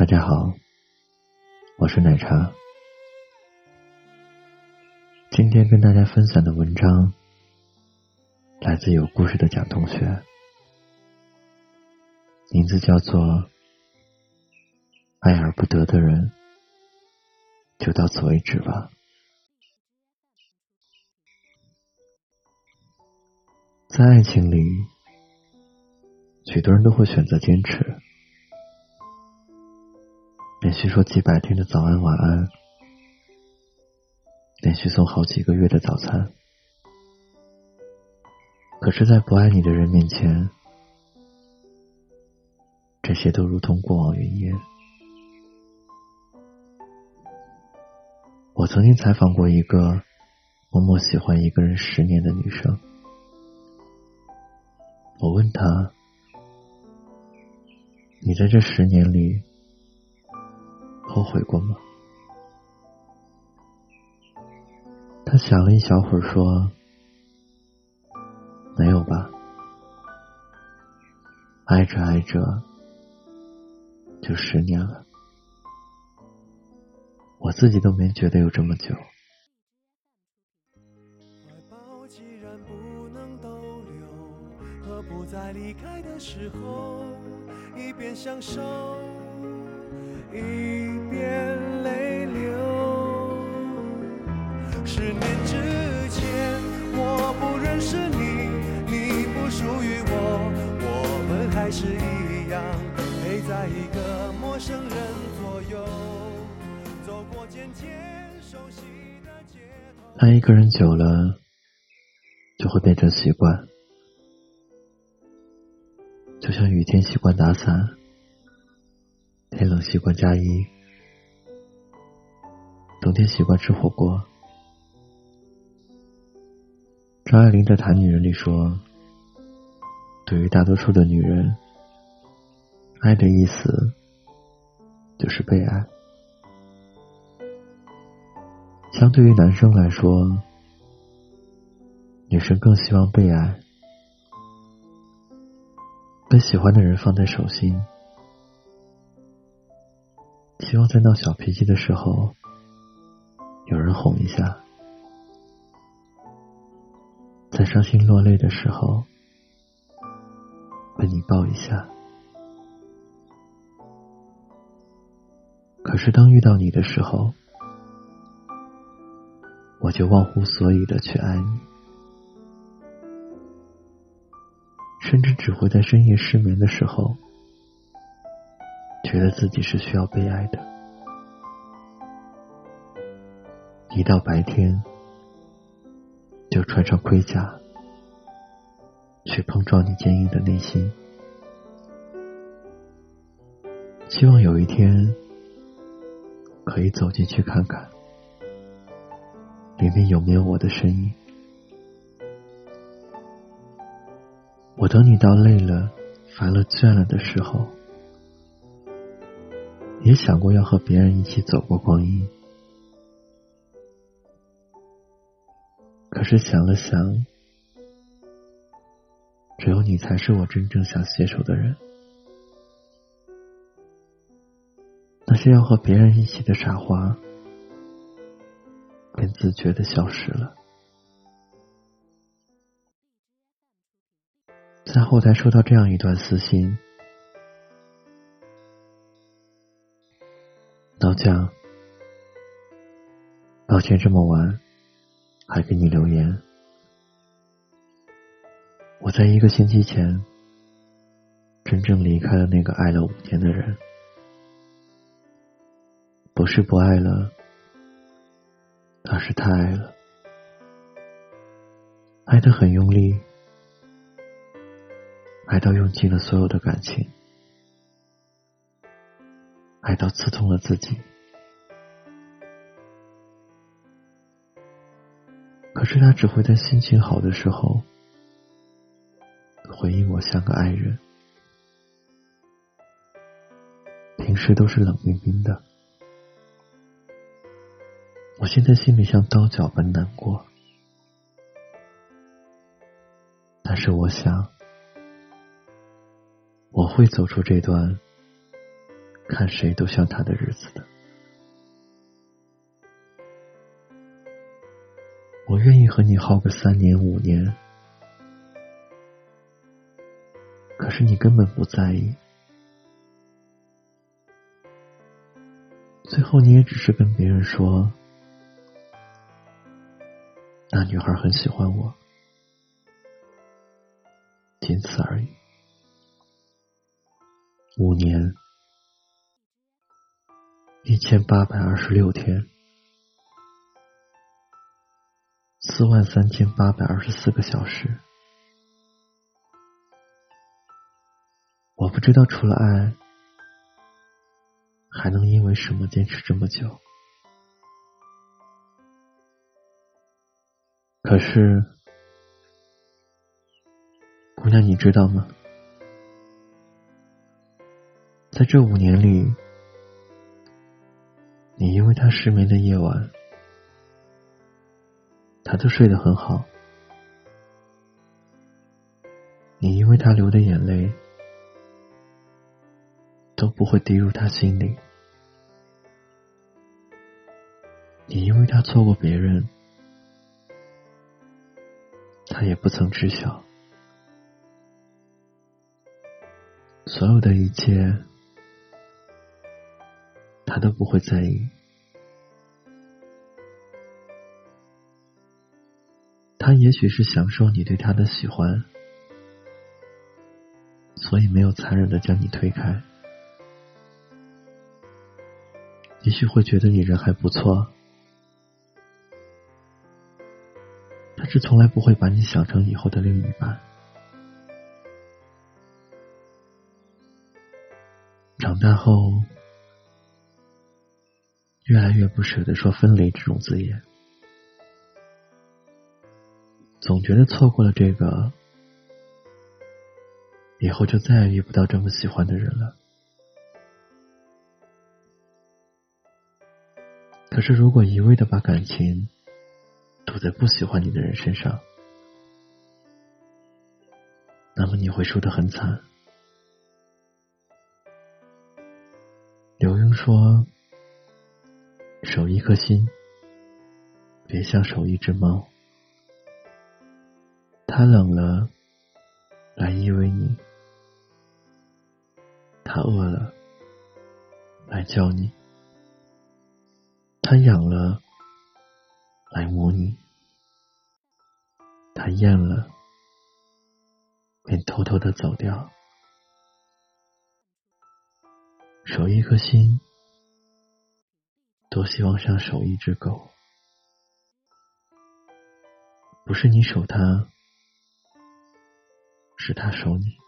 大家好，我是奶茶。今天跟大家分享的文章来自有故事的蒋同学，名字叫做《爱而不得的人》，就到此为止吧。在爱情里，许多人都会选择坚持。连续说几百天的早安晚安，连续送好几个月的早餐，可是，在不爱你的人面前，这些都如同过往云烟。我曾经采访过一个默默喜欢一个人十年的女生，我问她：“你在这十年里？”后悔过吗？他想了一小会儿，说：“没有吧。爱着爱着，就十年了。我自己都没觉得有这么久。”一边享受一边泪流。十年之前，我不认识你，你不属于我，我们还是一样陪在一个陌生人左右，走过渐渐熟悉的街头。爱一个人久了，就会变成习惯，就像雨天习惯打伞。天冷习惯加衣，冬天习惯吃火锅。张爱玲在《谈女人》里说：“对于大多数的女人，爱的意思就是被爱。相对于男生来说，女生更希望被爱，被喜欢的人放在手心。”希望在闹小脾气的时候，有人哄一下；在伤心落泪的时候，被你抱一下。可是当遇到你的时候，我就忘乎所以的去爱你，甚至只会在深夜失眠的时候。觉得自己是需要被爱的，一到白天就穿上盔甲，去碰撞你坚硬的内心。希望有一天可以走进去看看，里面有没有我的身影。我等你到累了、烦了、倦了的时候。也想过要和别人一起走过光阴，可是想了想，只有你才是我真正想携手的人。那些要和别人一起的傻话，便自觉的消失了。在后台收到这样一段私信。老蒋，抱歉这么晚还给你留言。我在一个星期前真正离开了那个爱了五天的人，不是不爱了，而是太爱了，爱的很用力，爱到用尽了所有的感情。爱到刺痛了自己，可是他只会在心情好的时候回应我，像个爱人。平时都是冷冰冰的，我现在心里像刀绞般难过。但是我想，我会走出这段。看谁都像他的日子的。我愿意和你耗个三年五年，可是你根本不在意。最后，你也只是跟别人说，那女孩很喜欢我，仅此而已。五年，一千八百二十六天，四万三千八百二十四个小时。我不知道，除了爱。还能因为什么坚持这么久？可是，姑娘，你知道吗？在这五年里，你因为他失眠的夜晚，他都睡得很好；你因为他流的眼泪。都不会滴入他心里。你因为他错过别人，他也不曾知晓。所有的一切，他都不会在意。他也许是享受你对他的喜欢，所以没有残忍的将你推开。也许会觉得你人还不错，但是从来不会把你想成以后的另一半。长大后，越来越不舍得说分离这种字眼，总觉得错过了这个，以后就再也遇不到这么喜欢的人了。可是，如果一味的把感情赌在不喜欢你的人身上，那么你会输得很惨。刘墉说：“守一颗心，别像守一只猫。它冷了，来依偎你；它饿了，来叫你。”他痒了，来摸你；他厌了，便偷偷的走掉。守一颗心，多希望像守一只狗。不是你守它，是它守你。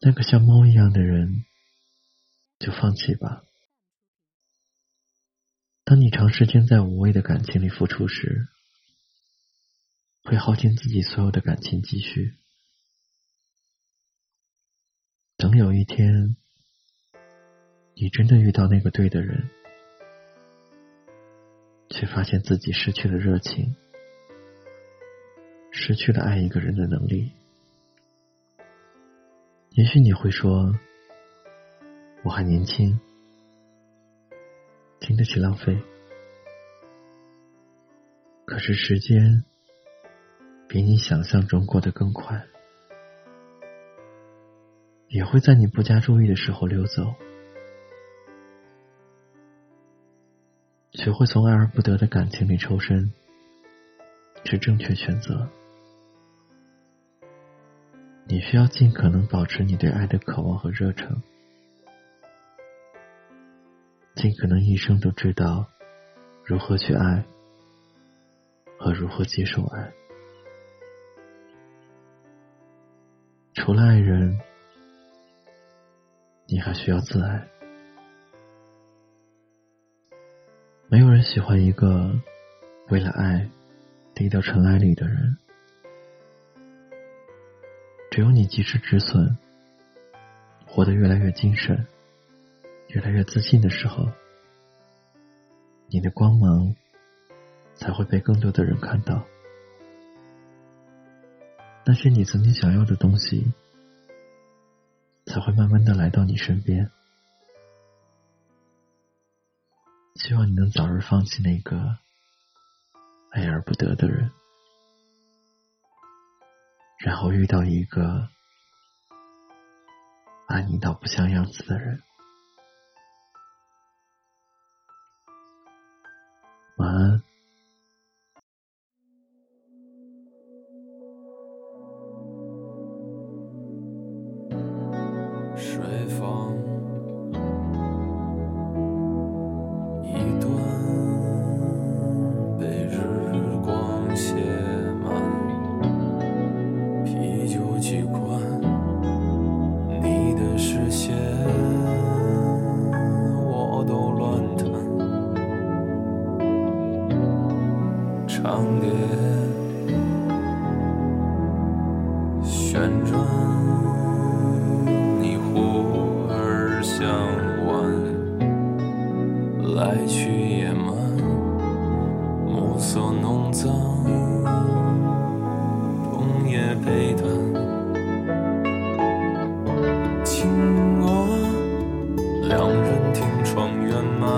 那个像猫一样的人，就放弃吧。当你长时间在无谓的感情里付出时，会耗尽自己所有的感情积蓄。等有一天，你真的遇到那个对的人，却发现自己失去了热情，失去了爱一个人的能力。也许你会说：“我还年轻。”经得起浪费，可是时间比你想象中过得更快，也会在你不加注意的时候溜走。学会从爱而不得的感情里抽身，是正确选择。你需要尽可能保持你对爱的渴望和热忱。尽可能一生都知道如何去爱和如何接受爱。除了爱人，你还需要自爱。没有人喜欢一个为了爱低到尘埃里的人。只有你及时止损，活得越来越精神。越来越自信的时候，你的光芒才会被更多的人看到。那些你曾经想要的东西，才会慢慢的来到你身边。希望你能早日放弃那个爱而不得的人，然后遇到一个爱你到不像样子的人。晚安。旋转，你忽而向晚，来去也慢，暮色浓脏，冬夜悲叹。情歌，两人听窗圆满，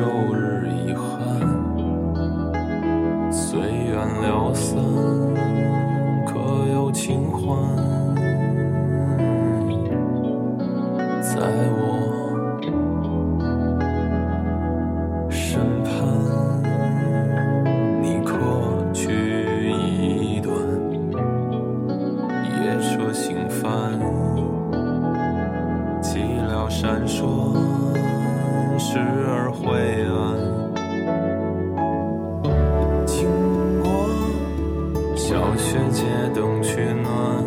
旧日遗憾，随缘了散，可有清欢在我身旁？你客去已断，夜车行繁，寂寥闪烁。时而灰暗。经过小学街灯取暖，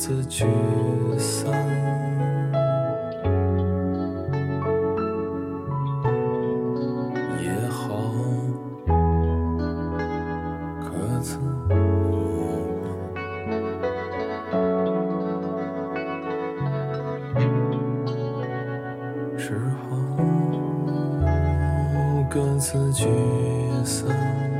各自聚散，也好，各自只好各自聚散。